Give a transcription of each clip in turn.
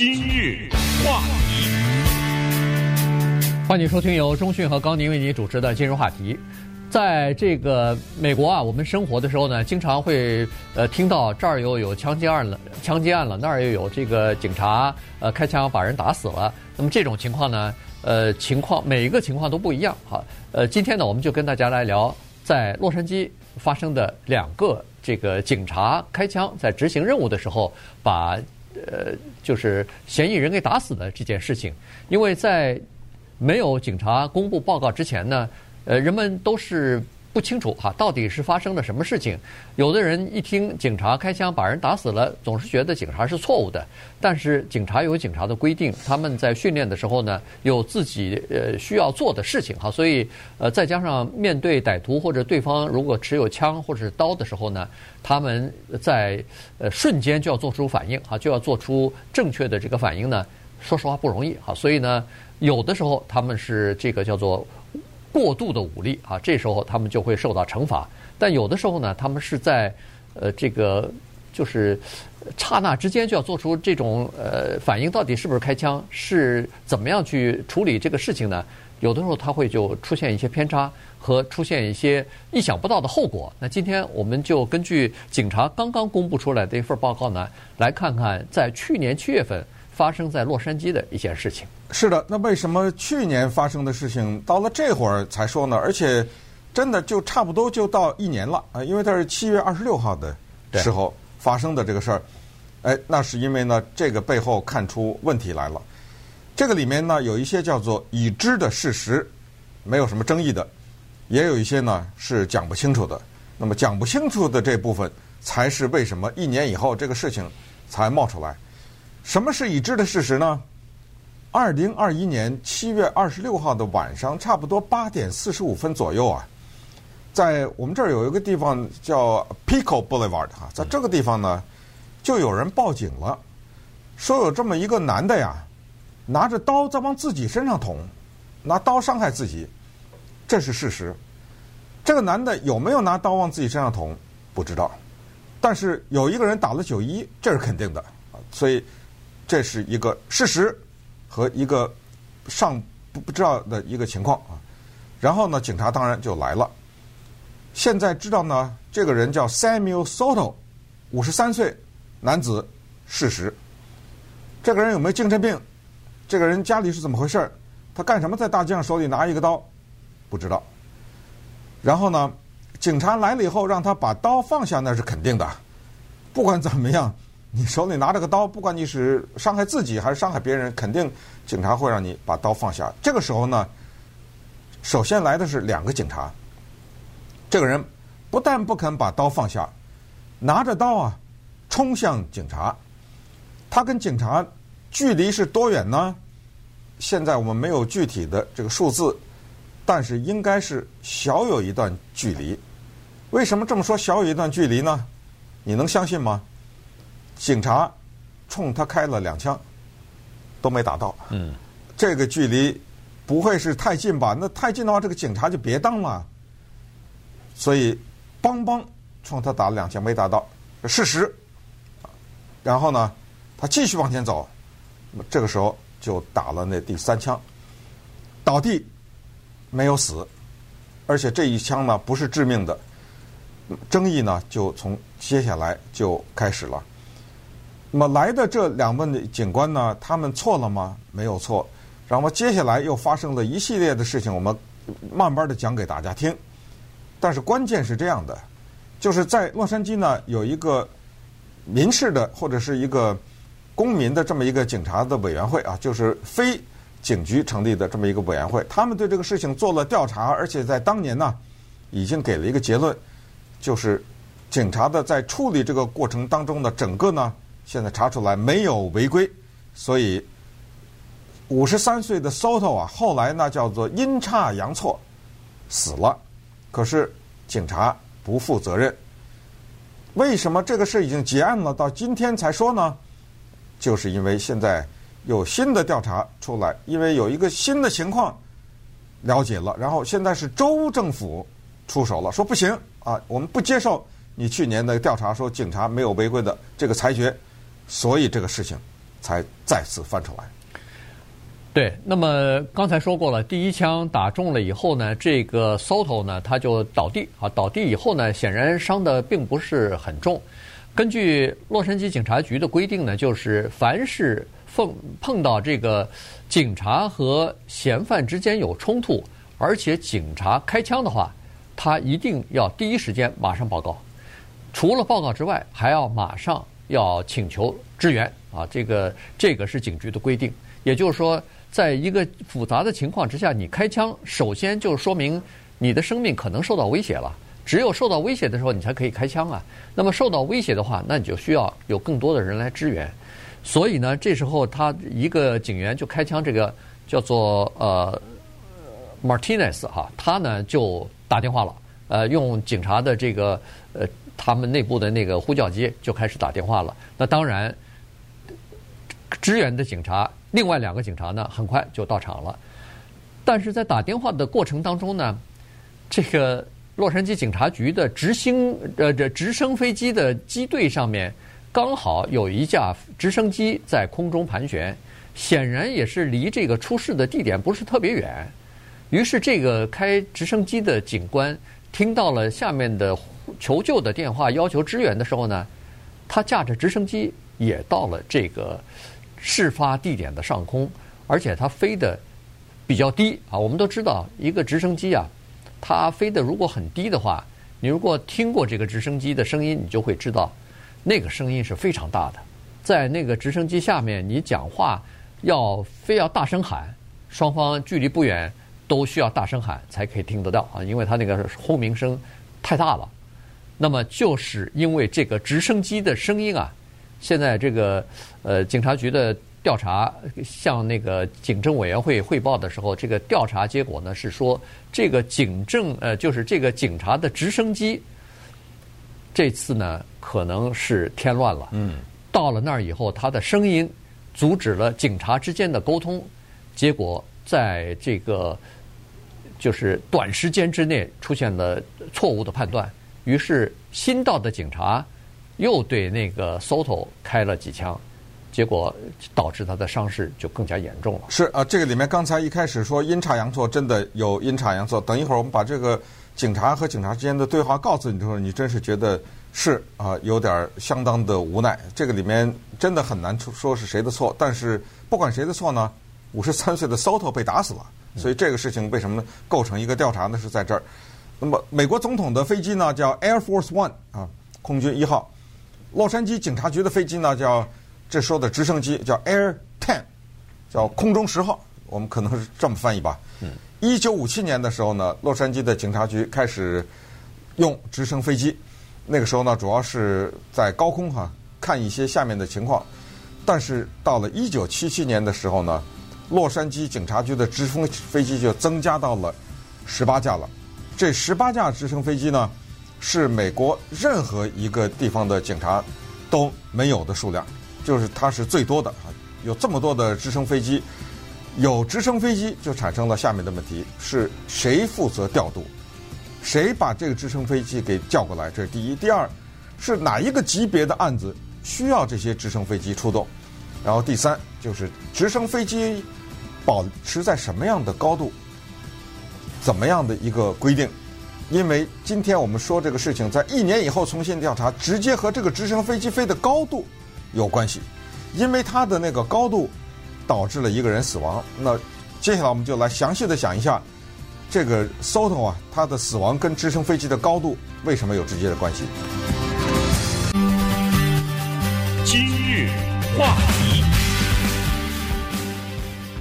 今日话题，欢迎收听由中讯和高宁为你主持的今日话题。在这个美国啊，我们生活的时候呢，经常会呃听到这儿又有枪击案了，枪击案了，那儿又有这个警察呃开枪把人打死了。那么这种情况呢，呃情况每一个情况都不一样。好，呃今天呢，我们就跟大家来聊在洛杉矶发生的两个这个警察开枪在执行任务的时候把。呃，就是嫌疑人给打死的这件事情，因为在没有警察公布报告之前呢，呃，人们都是。不清楚哈，到底是发生了什么事情？有的人一听警察开枪把人打死了，总是觉得警察是错误的。但是警察有警察的规定，他们在训练的时候呢，有自己呃需要做的事情哈。所以呃，再加上面对歹徒或者对方如果持有枪或者是刀的时候呢，他们在呃瞬间就要做出反应哈，就要做出正确的这个反应呢。说实话不容易哈。所以呢，有的时候他们是这个叫做。过度的武力啊，这时候他们就会受到惩罚。但有的时候呢，他们是在呃这个就是刹那之间就要做出这种呃反应，到底是不是开枪，是怎么样去处理这个事情呢？有的时候他会就出现一些偏差和出现一些意想不到的后果。那今天我们就根据警察刚刚公布出来的一份报告呢，来看看在去年七月份。发生在洛杉矶的一件事情。是的，那为什么去年发生的事情到了这会儿才说呢？而且，真的就差不多就到一年了啊！因为它是七月二十六号的时候发生的这个事儿。哎，那是因为呢，这个背后看出问题来了。这个里面呢，有一些叫做已知的事实，没有什么争议的；也有一些呢是讲不清楚的。那么讲不清楚的这部分，才是为什么一年以后这个事情才冒出来。什么是已知的事实呢？二零二一年七月二十六号的晚上，差不多八点四十五分左右啊，在我们这儿有一个地方叫 Pico Boulevard 哈，在这个地方呢，就有人报警了，说有这么一个男的呀，拿着刀在往自己身上捅，拿刀伤害自己，这是事实。这个男的有没有拿刀往自己身上捅，不知道，但是有一个人打了九一，这是肯定的，所以。这是一个事实和一个尚不不知道的一个情况啊，然后呢，警察当然就来了。现在知道呢，这个人叫 Samuel Soto，五十三岁男子，事实。这个人有没有精神病？这个人家里是怎么回事？他干什么在大街上手里拿一个刀？不知道。然后呢，警察来了以后，让他把刀放下，那是肯定的。不管怎么样。你手里拿着个刀，不管你是伤害自己还是伤害别人，肯定警察会让你把刀放下。这个时候呢，首先来的是两个警察。这个人不但不肯把刀放下，拿着刀啊冲向警察。他跟警察距离是多远呢？现在我们没有具体的这个数字，但是应该是小有一段距离。为什么这么说？小有一段距离呢？你能相信吗？警察冲他开了两枪，都没打到。嗯，这个距离不会是太近吧？那太近的话，这个警察就别当了。所以，邦邦冲他打了两枪，没打到，事实。然后呢，他继续往前走，这个时候就打了那第三枪，倒地没有死，而且这一枪呢不是致命的。争议呢就从接下来就开始了。那么来的这两位警官呢，他们错了吗？没有错。然后接下来又发生了一系列的事情，我们慢慢的讲给大家听。但是关键是这样的，就是在洛杉矶呢，有一个民事的或者是一个公民的这么一个警察的委员会啊，就是非警局成立的这么一个委员会，他们对这个事情做了调查，而且在当年呢，已经给了一个结论，就是警察的在处理这个过程当中的整个呢。现在查出来没有违规，所以五十三岁的 Soto 啊，后来呢叫做阴差阳错死了，可是警察不负责任。为什么这个事已经结案了，到今天才说呢？就是因为现在有新的调查出来，因为有一个新的情况了解了，然后现在是州政府出手了，说不行啊，我们不接受你去年的调查说警察没有违规的这个裁决。所以这个事情才再次翻出来。对，那么刚才说过了，第一枪打中了以后呢，这个 Soto 呢他就倒地啊，倒地以后呢，显然伤的并不是很重。根据洛杉矶警察局的规定呢，就是凡是碰碰到这个警察和嫌犯之间有冲突，而且警察开枪的话，他一定要第一时间马上报告。除了报告之外，还要马上要请求支援啊！这个这个是警局的规定，也就是说。在一个复杂的情况之下，你开枪，首先就说明你的生命可能受到威胁了。只有受到威胁的时候，你才可以开枪啊。那么受到威胁的话，那你就需要有更多的人来支援。所以呢，这时候他一个警员就开枪，这个叫做呃 Martinez 哈，他呢就打电话了，呃，用警察的这个他们内部的那个呼叫机就开始打电话了。那当然，支援的警察。另外两个警察呢，很快就到场了，但是在打电话的过程当中呢，这个洛杉矶警察局的直升呃这直升飞机的机队上面刚好有一架直升机在空中盘旋，显然也是离这个出事的地点不是特别远。于是这个开直升机的警官听到了下面的求救的电话，要求支援的时候呢，他驾着直升机也到了这个。事发地点的上空，而且他飞得比较低啊。我们都知道，一个直升机啊，它飞得如果很低的话，你如果听过这个直升机的声音，你就会知道，那个声音是非常大的。在那个直升机下面，你讲话要非要大声喊，双方距离不远都需要大声喊才可以听得到啊，因为它那个轰鸣声太大了。那么就是因为这个直升机的声音啊。现在这个呃警察局的调查向那个警政委员会汇报的时候，这个调查结果呢是说，这个警政呃就是这个警察的直升机这次呢可能是添乱了。嗯。到了那儿以后，他的声音阻止了警察之间的沟通，结果在这个就是短时间之内出现了错误的判断，于是新到的警察。又对那个 Soto 开了几枪，结果导致他的伤势就更加严重了。是啊，这个里面刚才一开始说阴差阳错，真的有阴差阳错。等一会儿我们把这个警察和警察之间的对话告诉你之后，你真是觉得是啊，有点相当的无奈。这个里面真的很难说是谁的错，但是不管谁的错呢，五十三岁的 Soto 被打死了，所以这个事情为什么构成一个调查呢？是在这儿。那么美国总统的飞机呢，叫 Air Force One 啊，空军一号。洛杉矶警察局的飞机呢，叫这说的直升机叫 Air Ten，叫空中十号，我们可能是这么翻译吧。嗯。一九五七年的时候呢，洛杉矶的警察局开始用直升飞机，那个时候呢，主要是在高空哈看一些下面的情况。但是到了一九七七年的时候呢，洛杉矶警察局的直升飞机就增加到了十八架了。这十八架直升飞机呢，是美国任何一个地方的警察都没有的数量，就是它是最多的啊！有这么多的直升飞机，有直升飞机就产生了下面的问题：是谁负责调度？谁把这个直升飞机给叫过来？这是第一。第二，是哪一个级别的案子需要这些直升飞机出动？然后第三，就是直升飞机保持在什么样的高度？怎么样的一个规定？因为今天我们说这个事情，在一年以后重新调查，直接和这个直升飞机飞的高度有关系，因为它的那个高度导致了一个人死亡。那接下来我们就来详细的讲一下这个 Soto 啊，它的死亡跟直升飞机的高度为什么有直接的关系？今日话题。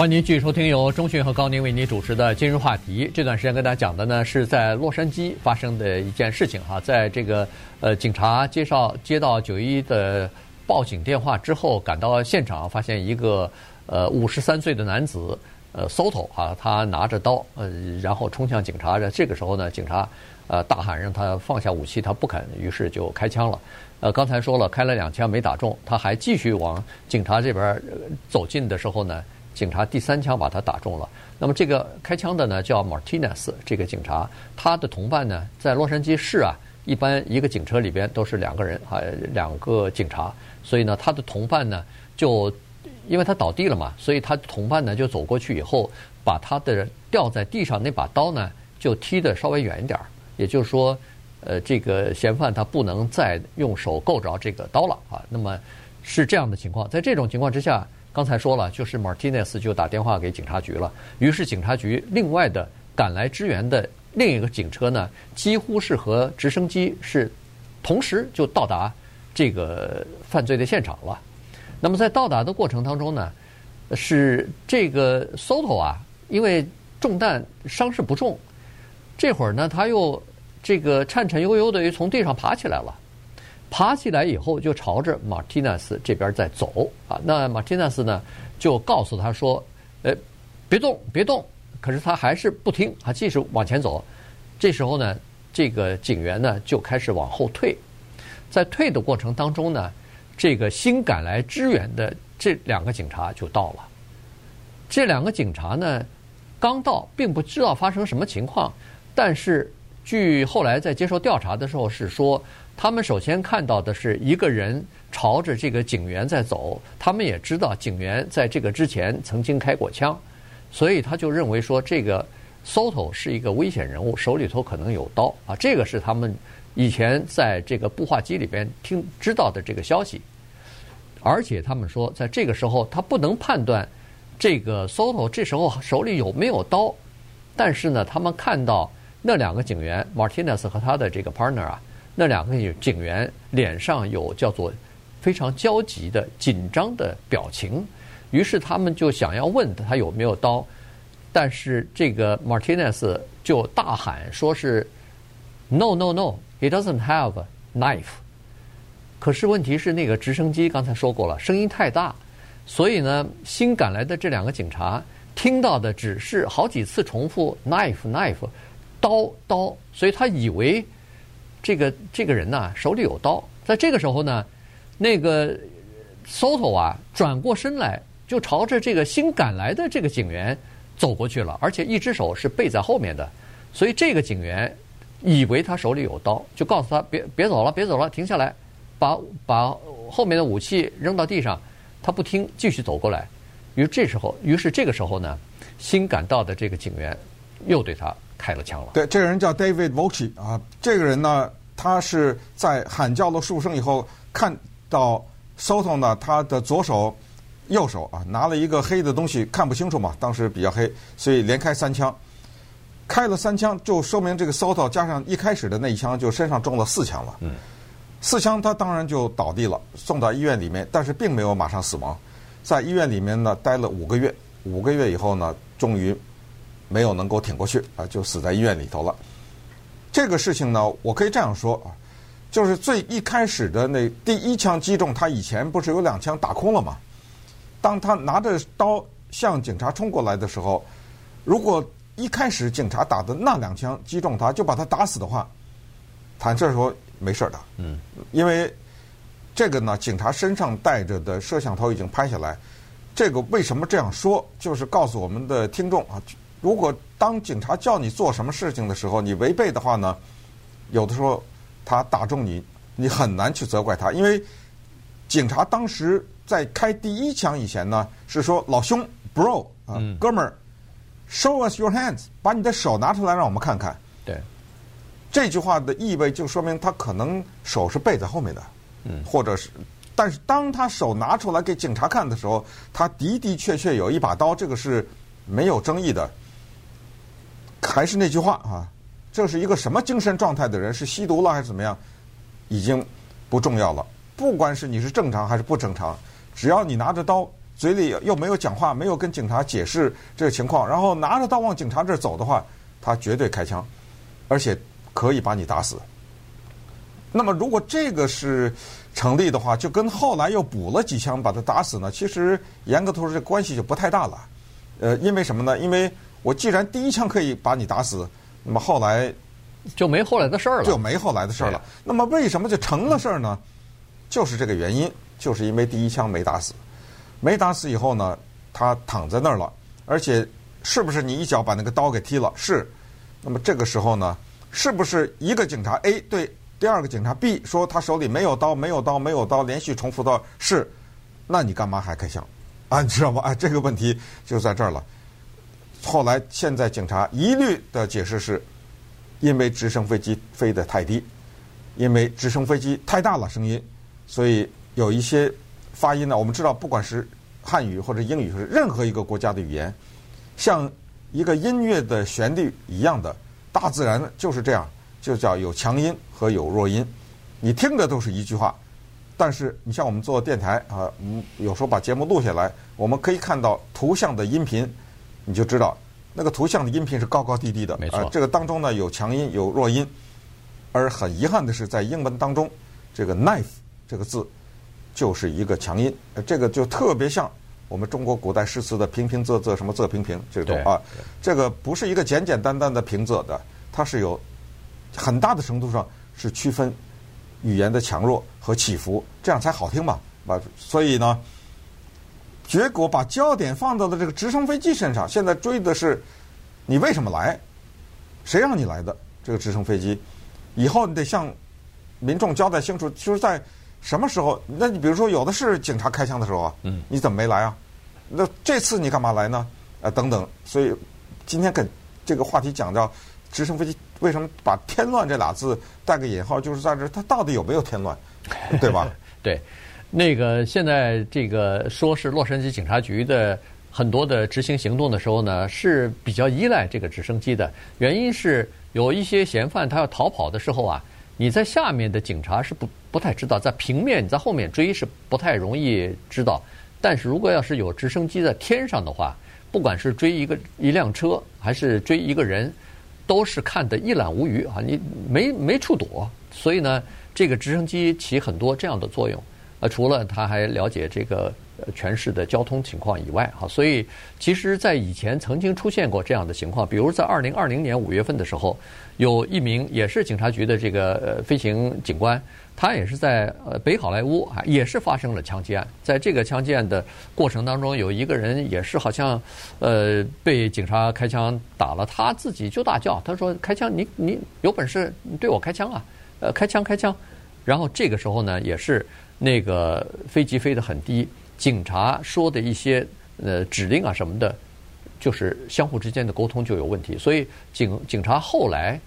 欢迎您继续收听由中讯和高宁为您主持的今日话题。这段时间跟大家讲的呢，是在洛杉矶发生的一件事情哈，在这个呃警察介绍接到九一的报警电话之后，赶到现场，发现一个呃五十三岁的男子呃 Soto 啊，他拿着刀呃，然后冲向警察。这个时候呢，警察呃大喊让他放下武器，他不肯，于是就开枪了。呃，刚才说了，开了两枪没打中，他还继续往警察这边呃走近的时候呢。警察第三枪把他打中了。那么这个开枪的呢叫 Martinez，这个警察，他的同伴呢在洛杉矶市啊，一般一个警车里边都是两个人啊，两个警察。所以呢，他的同伴呢就因为他倒地了嘛，所以他同伴呢就走过去以后，把他的掉在地上那把刀呢就踢得稍微远一点儿，也就是说，呃，这个嫌犯他不能再用手够着这个刀了啊。那么是这样的情况，在这种情况之下，刚才说了，就是 Martinez 就打电话给警察局了，于是警察局另外的赶来支援的另一个警车呢，几乎是和直升机是同时就到达这个犯罪的现场了。那么在到达的过程当中呢，是这个 Soto 啊，因为中弹伤势不重，这会儿呢他又这个颤颤悠悠的又从地上爬起来了，爬起来以后就朝着马蒂纳斯这边在走啊。那马蒂纳斯呢就告诉他说：“呃，别动，别动。”可是他还是不听，他继续往前走。这时候呢，这个警员呢就开始往后退，在退的过程当中呢。这个新赶来支援的这两个警察就到了。这两个警察呢，刚到，并不知道发生什么情况。但是，据后来在接受调查的时候是说，他们首先看到的是一个人朝着这个警员在走。他们也知道警员在这个之前曾经开过枪，所以他就认为说这个 Soto 是一个危险人物，手里头可能有刀啊。这个是他们以前在这个步话机里边听知道的这个消息。而且他们说，在这个时候他不能判断这个 Soto 这时候手里有没有刀，但是呢，他们看到那两个警员 Martinez 和他的这个 partner 啊，那两个警员脸上有叫做非常焦急的紧张的表情，于是他们就想要问他有没有刀，但是这个 Martinez 就大喊说是 No No No，he doesn't have a knife。可是问题是，那个直升机刚才说过了，声音太大，所以呢，新赶来的这两个警察听到的只是好几次重复 “knife knife”，刀刀，所以他以为这个这个人呐手里有刀。在这个时候呢，那个 Soto 啊转过身来，就朝着这个新赶来的这个警员走过去了，而且一只手是背在后面的，所以这个警员以为他手里有刀，就告诉他别别走了，别走了，停下来。把把后面的武器扔到地上，他不听，继续走过来。于这时候，于是这个时候呢，新赶到的这个警员又对他开了枪了。对，这个人叫 David Voci 啊，这个人呢，他是在喊叫了数声以后，看到 Soto 呢，他的左手、右手啊，拿了一个黑的东西，看不清楚嘛，当时比较黑，所以连开三枪，开了三枪，就说明这个 Soto 加上一开始的那一枪，就身上中了四枪了。嗯。四枪，他当然就倒地了，送到医院里面，但是并没有马上死亡，在医院里面呢待了五个月，五个月以后呢，终于没有能够挺过去啊，就死在医院里头了。这个事情呢，我可以这样说啊，就是最一开始的那第一枪击中他以前不是有两枪打空了吗？当他拿着刀向警察冲过来的时候，如果一开始警察打的那两枪击中他，就把他打死的话，他这时候。没事的，嗯，因为这个呢，警察身上带着的摄像头已经拍下来。这个为什么这样说？就是告诉我们的听众啊，如果当警察叫你做什么事情的时候，你违背的话呢，有的时候他打中你，你很难去责怪他，因为警察当时在开第一枪以前呢，是说老兄，bro 啊，哥们儿，show us your hands，把你的手拿出来让我们看看。对。这句话的意味就说明他可能手是背在后面的，嗯，或者是，但是当他手拿出来给警察看的时候，他的的确确有一把刀，这个是没有争议的。还是那句话啊，这是一个什么精神状态的人，是吸毒了还是怎么样，已经不重要了。不管是你是正常还是不正常，只要你拿着刀，嘴里又没有讲话，没有跟警察解释这个情况，然后拿着刀往警察这儿走的话，他绝对开枪，而且。可以把你打死。那么，如果这个是成立的话，就跟后来又补了几枪把他打死呢？其实严格说，这关系就不太大了。呃，因为什么呢？因为我既然第一枪可以把你打死，那么后来就没后来的事儿了，就没后来的事儿了。那么为什么就成了事儿呢？就是这个原因，就是因为第一枪没打死，没打死以后呢，他躺在那儿了，而且是不是你一脚把那个刀给踢了？是。那么这个时候呢？是不是一个警察 A 对第二个警察 B 说他手里没有刀，没有刀，没有刀，连续重复到是，那你干嘛还开枪？啊，你知道吗？哎，这个问题就在这儿了。后来现在警察一律的解释是，因为直升飞机飞得太低，因为直升飞机太大了声音，所以有一些发音呢。我们知道，不管是汉语或者英语，是任何一个国家的语言，像一个音乐的旋律一样的，大自然就是这样，就叫有强音和有弱音。你听的都是一句话。但是你像我们做电台啊，嗯，有时候把节目录下来，我们可以看到图像的音频，你就知道那个图像的音频是高高低低的。没错，这个当中呢有强音有弱音，而很遗憾的是，在英文当中，这个 knife 这个字就是一个强音，这个就特别像我们中国古代诗词的平平仄仄什么仄平平这种啊，这个不是一个简简单单的平仄的，它是有很大的程度上是区分。语言的强弱和起伏，这样才好听嘛，啊，所以呢，结果把焦点放到了这个直升飞机身上。现在追的是你为什么来，谁让你来的？这个直升飞机，以后你得向民众交代清楚，就是在什么时候？那你比如说，有的是警察开枪的时候啊，嗯，你怎么没来啊？那这次你干嘛来呢？啊，等等。所以今天跟这个话题讲到。直升飞机为什么把“添乱”这俩字带个引号？就是在这，它到底有没有添乱，对吧？对，那个现在这个说是洛杉矶警察局的很多的执行行动的时候呢，是比较依赖这个直升机的。原因是有一些嫌犯他要逃跑的时候啊，你在下面的警察是不不太知道，在平面你在后面追是不太容易知道。但是如果要是有直升机在天上的话，不管是追一个一辆车还是追一个人。都是看得一览无余啊！你没没处躲，所以呢，这个直升机起很多这样的作用。呃，除了他还了解这个全市的交通情况以外，哈，所以其实，在以前曾经出现过这样的情况，比如在二零二零年五月份的时候，有一名也是警察局的这个呃飞行警官。他也是在呃北好莱坞啊，也是发生了枪击案。在这个枪击案的过程当中，有一个人也是好像呃被警察开枪打了，他自己就大叫，他说：“开枪，你你有本事你对我开枪啊！呃，开枪开枪。”然后这个时候呢，也是那个飞机飞得很低，警察说的一些呃指令啊什么的，就是相互之间的沟通就有问题。所以警警察后来。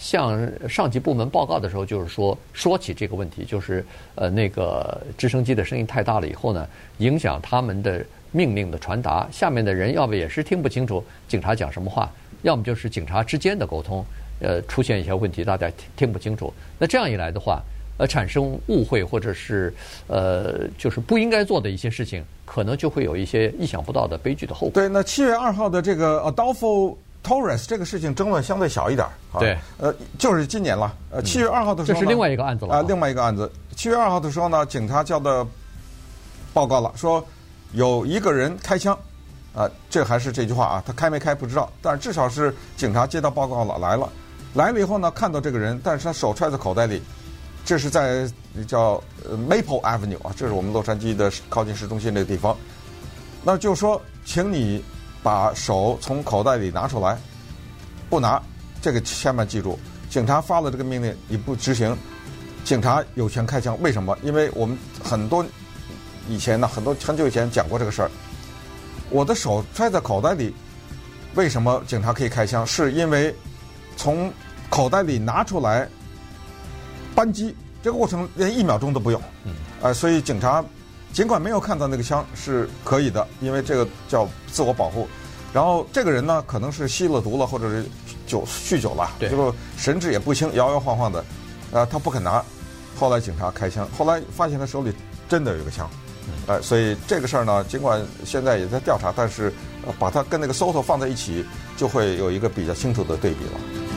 向上级部门报告的时候，就是说说起这个问题，就是呃那个直升机的声音太大了以后呢，影响他们的命令的传达，下面的人要不也是听不清楚警察讲什么话，要么就是警察之间的沟通，呃出现一些问题，大家听听不清楚。那这样一来的话，呃产生误会或者是呃就是不应该做的一些事情，可能就会有一些意想不到的悲剧的后果。对，那七月二号的这个 Adolfo Torres 这个事情争论相对小一点，对，呃，就是今年了，呃，七月二号的时候，这是另外一个案子了啊，另外一个案子，七月二号的时候呢，警察叫的报告了，说有一个人开枪，啊，这还是这句话啊，他开没开不知道，但是至少是警察接到报告了，来了，来了以后呢，看到这个人，但是他手揣在口袋里，这是在叫 Maple Avenue 啊，这是我们洛杉矶的靠近市中心这个地方，那就说，请你。把手从口袋里拿出来，不拿，这个千万记住。警察发了这个命令，你不执行，警察有权开枪。为什么？因为我们很多以前呢，很多很久以前讲过这个事儿。我的手揣在口袋里，为什么警察可以开枪？是因为从口袋里拿出来，扳机这个过程连一秒钟都不用。嗯。呃，所以警察。尽管没有看到那个枪是可以的，因为这个叫自我保护。然后这个人呢，可能是吸了毒了，或者是酒酗酒了，结果神志也不清，摇摇晃晃的，呃，他不肯拿。后来警察开枪，后来发现他手里真的有一个枪，呃，所以这个事儿呢，尽管现在也在调查，但是把它跟那个 SOTO 放在一起，就会有一个比较清楚的对比了。